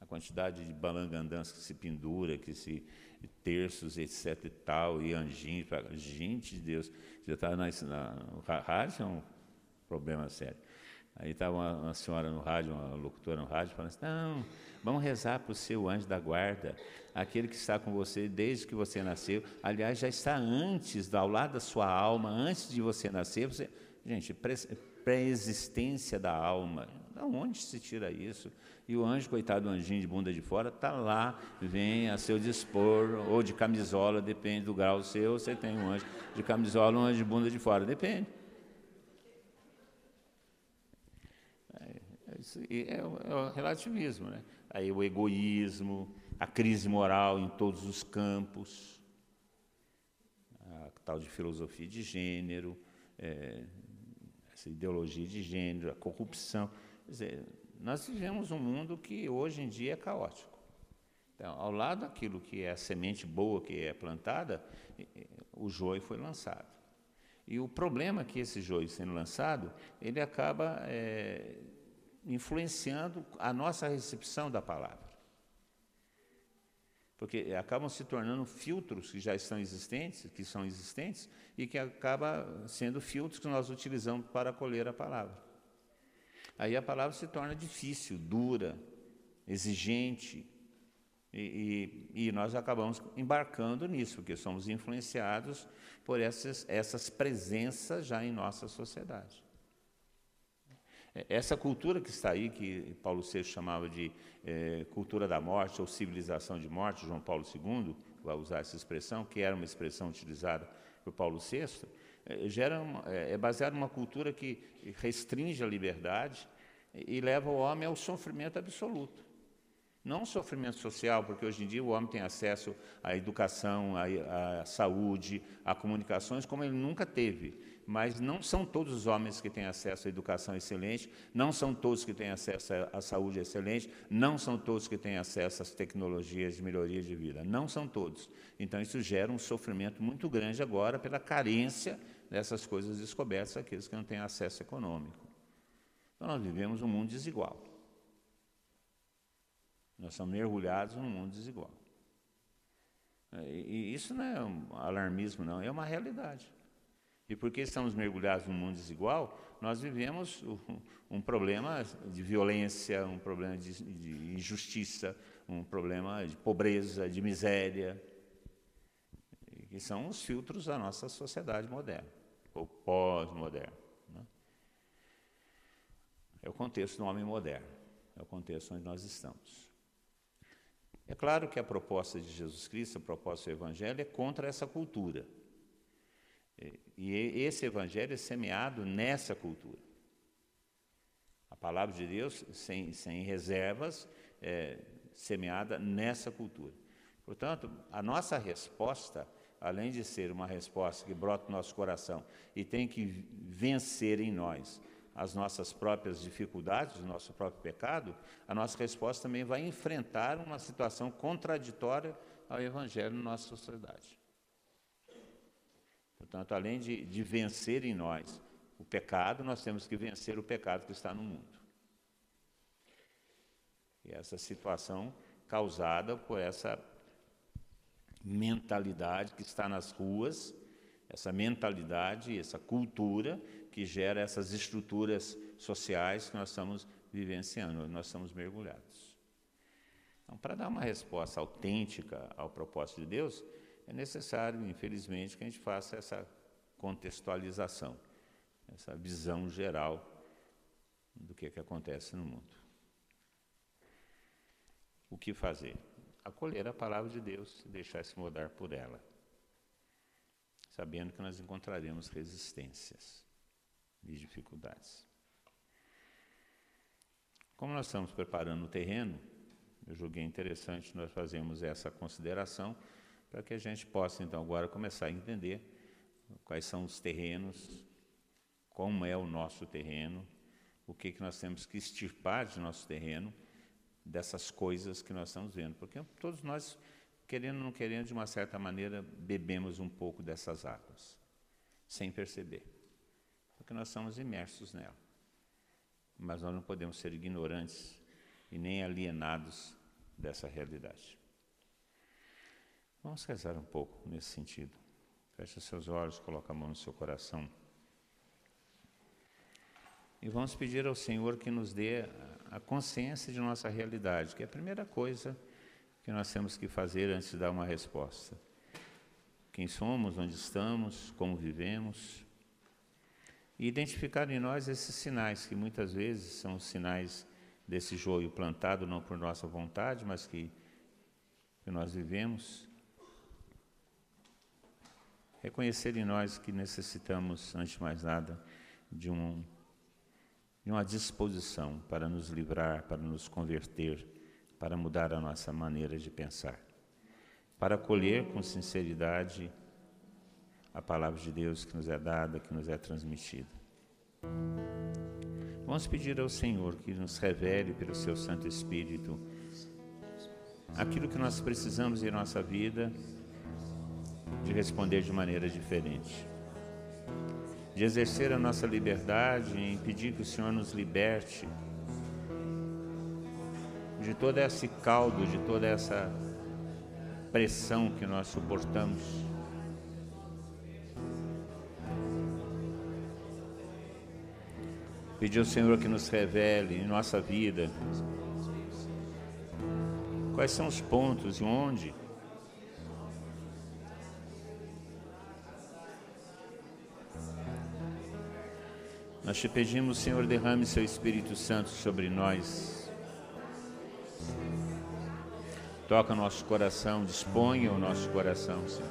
A quantidade de balangandãs que se pendura, que se terços, etc e tal, e anjinhos, gente de Deus, já está na, na, rádio, é um problema sério. Aí estava uma, uma, senhora no rádio, uma locutora no rádio, falando assim, não, vamos rezar para o seu anjo da guarda, aquele que está com você desde que você nasceu, aliás, já está antes, ao lado da sua alma, antes de você nascer, você Gente, pré-existência da alma. Da onde se tira isso? E o anjo, coitado do anjinho de bunda de fora, está lá, vem a seu dispor, ou de camisola, depende do grau seu, você tem um anjo de camisola, um anjo de bunda de fora, depende. É, é, é, o relativismo, né? Aí o egoísmo, a crise moral em todos os campos, a tal de filosofia de gênero, é, essa ideologia de gênero, a corrupção. Quer dizer, nós vivemos um mundo que hoje em dia é caótico. Então, ao lado daquilo que é a semente boa que é plantada, o joio foi lançado. E o problema é que esse joio sendo lançado, ele acaba é, influenciando a nossa recepção da palavra. Porque acabam se tornando filtros que já estão existentes, que são existentes, e que acaba sendo filtros que nós utilizamos para colher a palavra. Aí a palavra se torna difícil, dura, exigente, e, e, e, nós acabamos embarcando nisso, porque somos influenciados por essas, essas presenças já em nossa sociedade. É, essa cultura que está aí, que Paulo VI chamava de é, cultura da morte ou civilização de morte, João Paulo II vai usar essa expressão, que era uma expressão utilizada por Paulo VI, é, gera uma, é, é baseado numa cultura que restringe a liberdade e leva o homem ao sofrimento absoluto. Não sofrimento social, porque hoje em dia o homem tem acesso à educação, à, à saúde, a comunicações como ele nunca teve mas não são todos os homens que têm acesso à educação excelente, não são todos que têm acesso à saúde excelente, não são todos que têm acesso às tecnologias de melhoria de vida, não são todos. Então isso gera um sofrimento muito grande agora pela carência dessas coisas descobertas aqueles que não têm acesso econômico. Então nós vivemos um mundo desigual. Nós somos mergulhados num mundo desigual. E isso não é um alarmismo, não, é uma realidade. E porque estamos mergulhados num mundo desigual, nós vivemos um problema de violência, um problema de, de injustiça, um problema de pobreza, de miséria, que são os filtros da nossa sociedade moderna, ou pós-moderna. Né? É o contexto do homem moderno, é o contexto onde nós estamos. É claro que a proposta de Jesus Cristo, a proposta do Evangelho, é contra essa cultura. E esse evangelho é semeado nessa cultura. A palavra de Deus, sem, sem reservas, é semeada nessa cultura. Portanto, a nossa resposta, além de ser uma resposta que brota no nosso coração e tem que vencer em nós as nossas próprias dificuldades, o nosso próprio pecado, a nossa resposta também vai enfrentar uma situação contraditória ao Evangelho na nossa sociedade. Portanto, além de, de vencer em nós o pecado, nós temos que vencer o pecado que está no mundo. E essa situação causada por essa mentalidade que está nas ruas, essa mentalidade, essa cultura que gera essas estruturas sociais que nós estamos vivenciando, nós estamos mergulhados. Então, para dar uma resposta autêntica ao propósito de Deus, é necessário, infelizmente, que a gente faça essa contextualização, essa visão geral do que, é que acontece no mundo. O que fazer? Acolher a palavra de Deus e deixar se mudar por ela, sabendo que nós encontraremos resistências e dificuldades. Como nós estamos preparando o terreno, eu julguei interessante nós fazermos essa consideração para que a gente possa, então, agora começar a entender quais são os terrenos, como é o nosso terreno, o que, que nós temos que extirpar de nosso terreno, dessas coisas que nós estamos vendo. Porque todos nós, querendo ou não querendo, de uma certa maneira, bebemos um pouco dessas águas, sem perceber. Porque nós somos imersos nela mas nós não podemos ser ignorantes e nem alienados dessa realidade. Vamos rezar um pouco nesse sentido. Feche seus olhos, coloque a mão no seu coração. E vamos pedir ao Senhor que nos dê a consciência de nossa realidade, que é a primeira coisa que nós temos que fazer antes de dar uma resposta. Quem somos, onde estamos, como vivemos, e identificar em nós esses sinais, que muitas vezes são sinais desse joio plantado não por nossa vontade, mas que, que nós vivemos. Reconhecer em nós que necessitamos, antes de mais nada, de, um, de uma disposição para nos livrar, para nos converter, para mudar a nossa maneira de pensar, para acolher com sinceridade a palavra de Deus que nos é dada, que nos é transmitida. Vamos pedir ao Senhor que nos revele pelo seu Santo Espírito aquilo que nós precisamos em nossa vida de responder de maneira diferente. De exercer a nossa liberdade em pedir que o Senhor nos liberte de todo esse caldo, de toda essa pressão que nós suportamos Pedir ao Senhor que nos revele em nossa vida quais são os pontos e onde Nós te pedimos, Senhor, derrame seu Espírito Santo sobre nós. Toca o nosso coração, disponha o nosso coração, Senhor.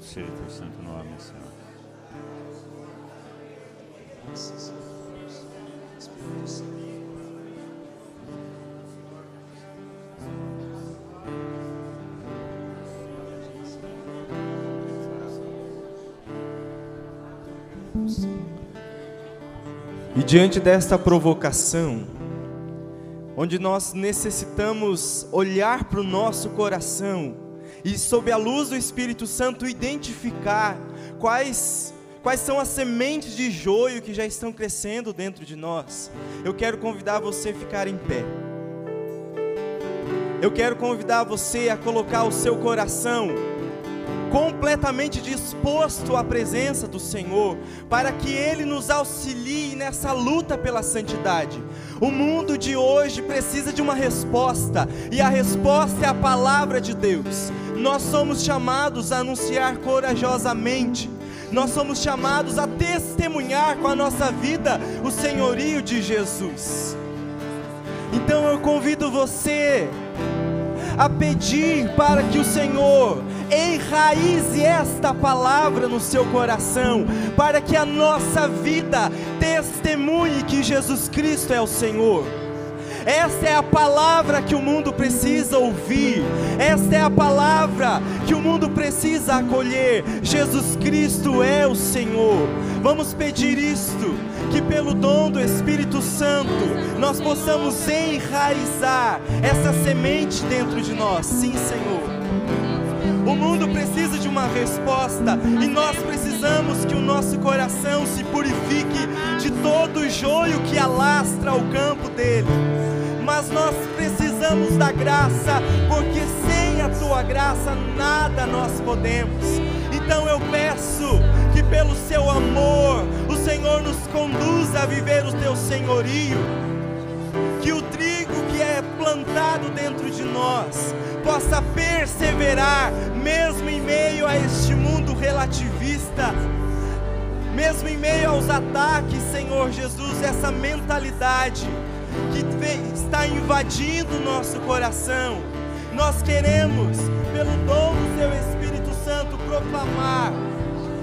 seja teu santo nome, Senhor. E diante desta provocação, onde nós necessitamos olhar para o nosso coração, e sob a luz do Espírito Santo identificar quais quais são as sementes de joio que já estão crescendo dentro de nós. Eu quero convidar você a ficar em pé. Eu quero convidar você a colocar o seu coração completamente disposto à presença do Senhor, para que Ele nos auxilie nessa luta pela santidade. O mundo de hoje precisa de uma resposta, e a resposta é a palavra de Deus. Nós somos chamados a anunciar corajosamente, nós somos chamados a testemunhar com a nossa vida o senhorio de Jesus. Então eu convido você a pedir para que o Senhor enraize esta palavra no seu coração, para que a nossa vida testemunhe que Jesus Cristo é o Senhor. Essa é a palavra que o mundo precisa ouvir. Esta é a palavra que o mundo precisa acolher. Jesus Cristo é o Senhor. Vamos pedir isto, que pelo dom do Espírito Santo nós possamos enraizar essa semente dentro de nós. Sim, Senhor. O mundo precisa uma resposta e nós precisamos que o nosso coração se purifique de todo o joio que alastra o campo dele. Mas nós precisamos da graça, porque sem a tua graça nada nós podemos. Então eu peço que pelo seu amor o Senhor nos conduza a viver o teu senhorio. Que o trigo que é plantado dentro de nós possa perseverar, mesmo em meio a este mundo relativista, mesmo em meio aos ataques, Senhor Jesus, essa mentalidade que está invadindo o nosso coração. Nós queremos, pelo dom do Seu Espírito Santo, proclamar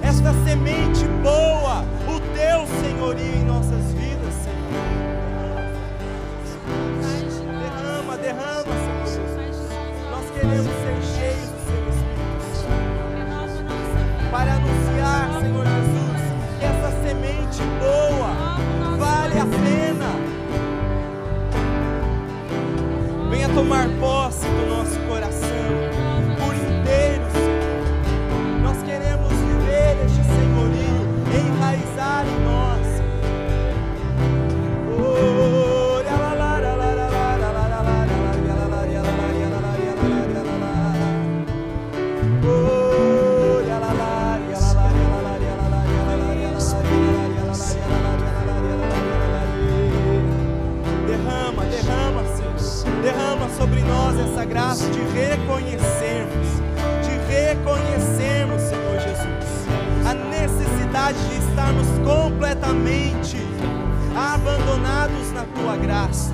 esta semente boa, o Teu senhorio em nossas Derrama, Senhor Jesus. Nós queremos ser cheios do Seu Espírito para anunciar, Senhor Jesus, que essa semente boa vale a pena. Venha tomar posse do nosso coração completamente abandonados na tua graça.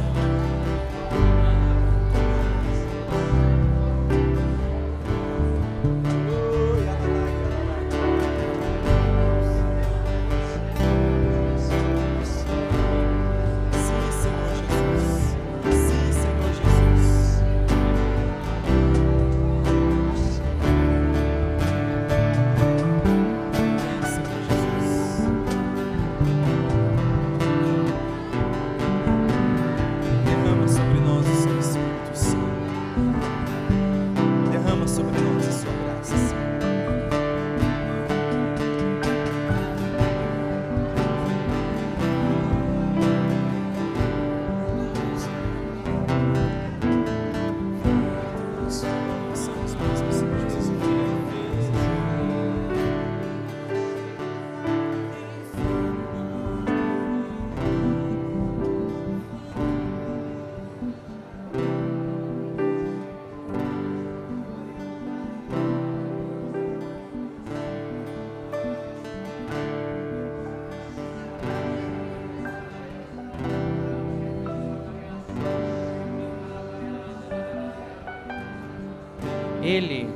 Ele,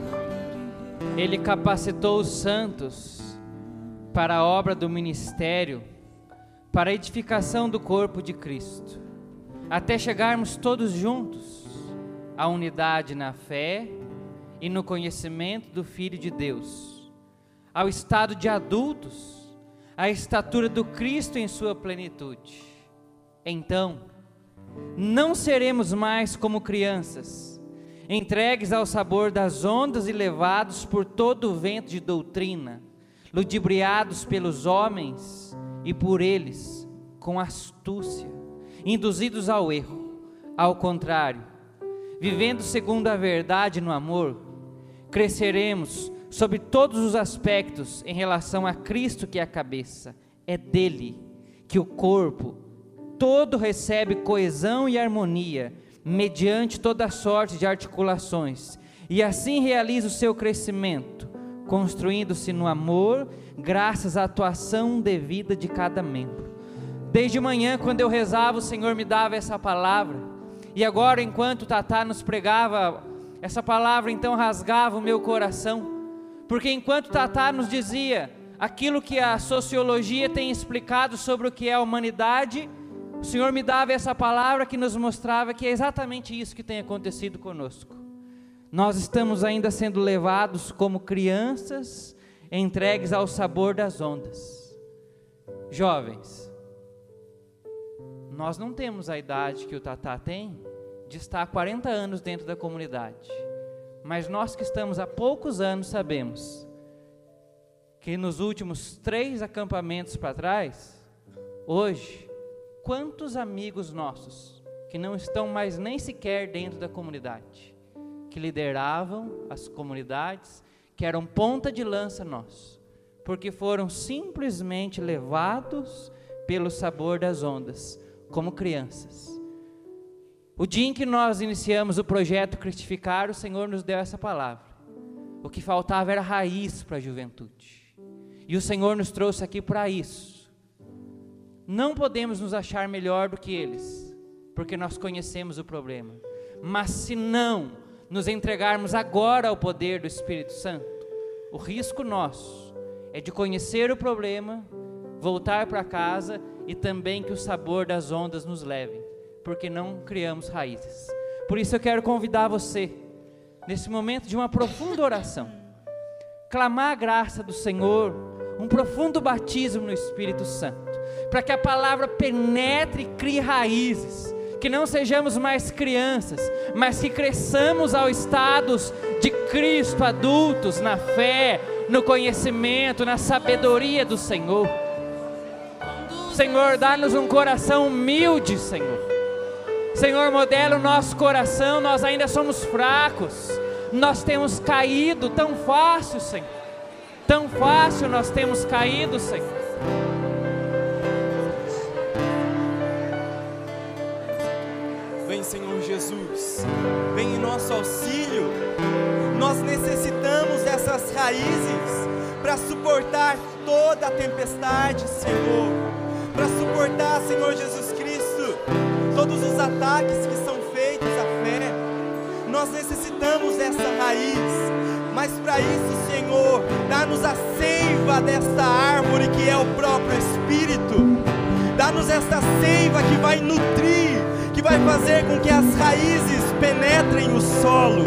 ele capacitou os santos para a obra do ministério, para a edificação do corpo de Cristo, até chegarmos todos juntos à unidade na fé e no conhecimento do Filho de Deus, ao estado de adultos, à estatura do Cristo em sua plenitude. Então, não seremos mais como crianças, entregues ao sabor das ondas e levados por todo o vento de doutrina, ludibriados pelos homens e por eles com astúcia, induzidos ao erro. Ao contrário, vivendo segundo a verdade no amor, cresceremos sobre todos os aspectos em relação a Cristo que é a cabeça. É dele que o corpo todo recebe coesão e harmonia, mediante toda sorte de articulações, e assim realiza o seu crescimento, construindo-se no amor, graças à atuação devida de cada membro. Desde manhã, quando eu rezava, o Senhor me dava essa palavra, e agora, enquanto Tatá nos pregava, essa palavra então rasgava o meu coração, porque enquanto Tatá nos dizia aquilo que a sociologia tem explicado sobre o que é a humanidade, o Senhor me dava essa palavra que nos mostrava que é exatamente isso que tem acontecido conosco. Nós estamos ainda sendo levados como crianças entregues ao sabor das ondas. Jovens, nós não temos a idade que o Tatá tem de estar há 40 anos dentro da comunidade. Mas nós que estamos há poucos anos sabemos que nos últimos três acampamentos para trás, hoje, quantos amigos nossos que não estão mais nem sequer dentro da comunidade, que lideravam as comunidades, que eram ponta de lança nós, porque foram simplesmente levados pelo sabor das ondas, como crianças. O dia em que nós iniciamos o projeto Cristificar, o Senhor nos deu essa palavra. O que faltava era raiz para a juventude. E o Senhor nos trouxe aqui para isso. Não podemos nos achar melhor do que eles, porque nós conhecemos o problema. Mas se não nos entregarmos agora ao poder do Espírito Santo, o risco nosso é de conhecer o problema, voltar para casa e também que o sabor das ondas nos leve porque não criamos raízes. Por isso eu quero convidar você, nesse momento de uma profunda oração, clamar a graça do Senhor, um profundo batismo no Espírito Santo, para que a palavra penetre e crie raízes, que não sejamos mais crianças, mas que cresçamos ao estados de Cristo, adultos, na fé, no conhecimento, na sabedoria do Senhor. Senhor, dá-nos um coração humilde, Senhor Senhor, modela o nosso coração, nós ainda somos fracos, nós temos caído tão fácil, Senhor. Tão fácil nós temos caído, Senhor. Vem, Senhor Jesus, vem em nosso auxílio. Nós necessitamos dessas raízes para suportar toda a tempestade, Senhor. Para suportar, Senhor Jesus todos os ataques que são feitos à fé. Nós necessitamos dessa raiz, mas para isso, Senhor, dá-nos a seiva desta árvore que é o próprio Espírito. Dá-nos esta seiva que vai nutrir, que vai fazer com que as raízes penetrem o solo.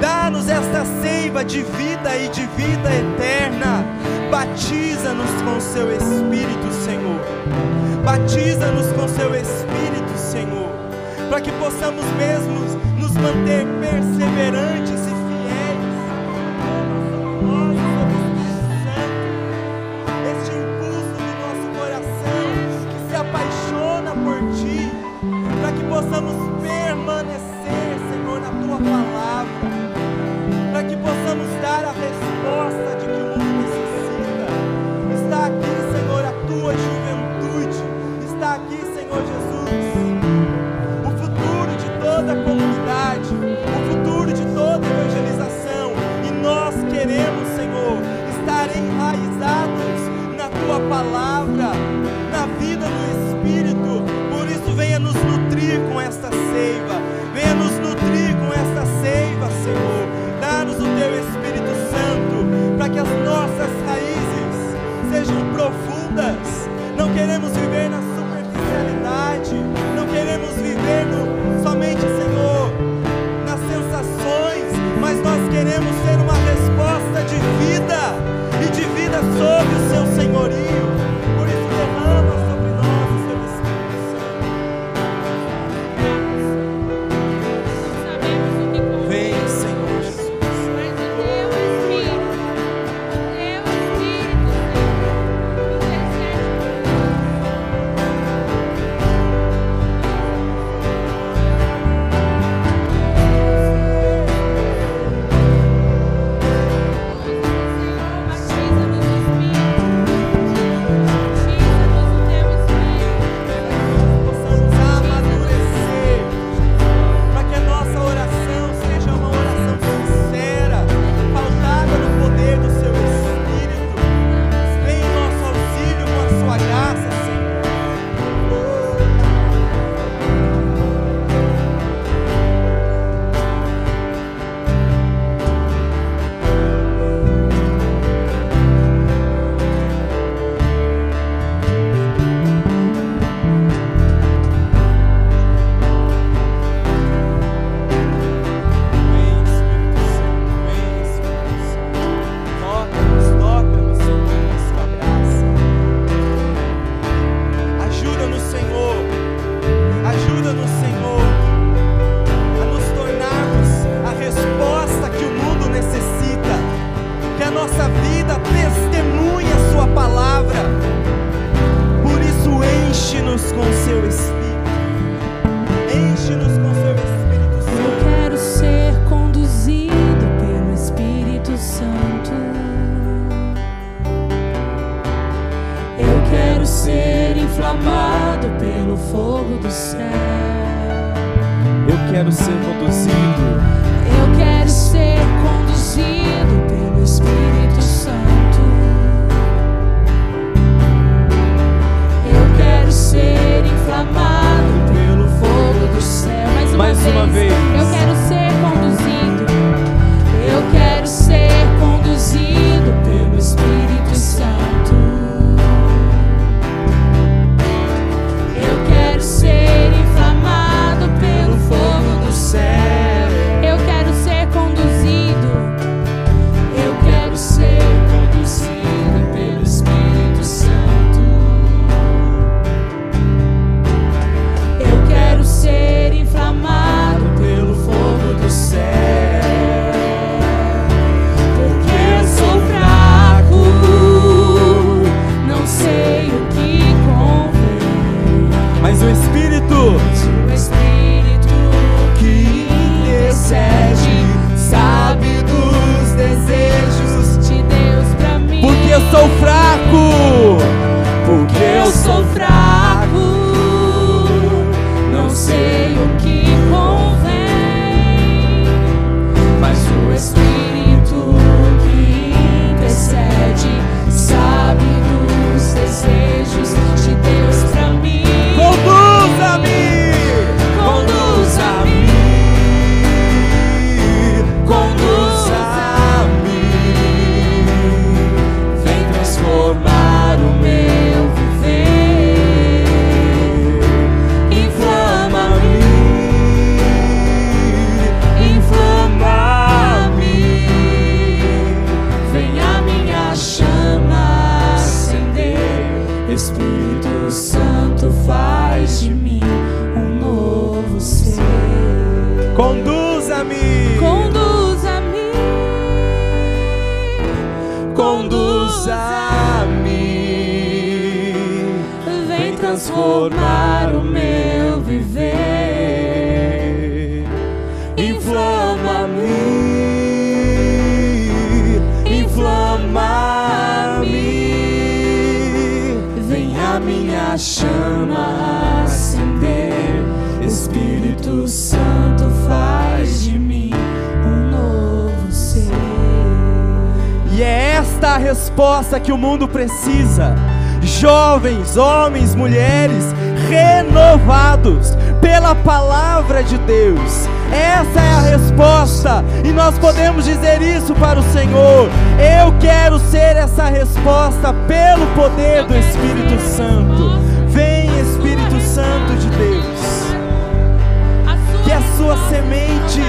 Dá-nos esta seiva de vida e de vida eterna. Batiza-nos com seu Espírito, Senhor. Batiza-nos com seu Espírito. Senhor, para que possamos mesmo nos manter perseverantes possamos permanecer, Senhor, na Tua palavra, para que possamos dar a resposta de que o mundo necessita. Está aqui, Senhor, a Tua juventude, está aqui, Senhor Jesus toda a comunidade, o futuro de toda a evangelização. E nós queremos, Senhor, estar enraizados na tua palavra, queremos viver na superficialidade, não queremos viver no somente, Senhor, nas sensações, mas nós queremos ter uma resposta de vida e de vida sob presença. Eu quero ser conduzido. Eu quero ser conduzido que o mundo precisa. Jovens, homens, mulheres renovados pela palavra de Deus. Essa é a resposta, e nós podemos dizer isso para o Senhor. Eu quero ser essa resposta pelo poder do Espírito Santo. Vem, Espírito Santo de Deus, que a sua semente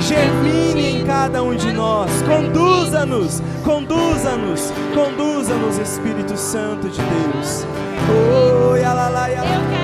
germine em cada um de nós. Conduza-nos, conduza-nos Conduza-nos, Espírito Santo de Deus. Oh, yalala, yalala.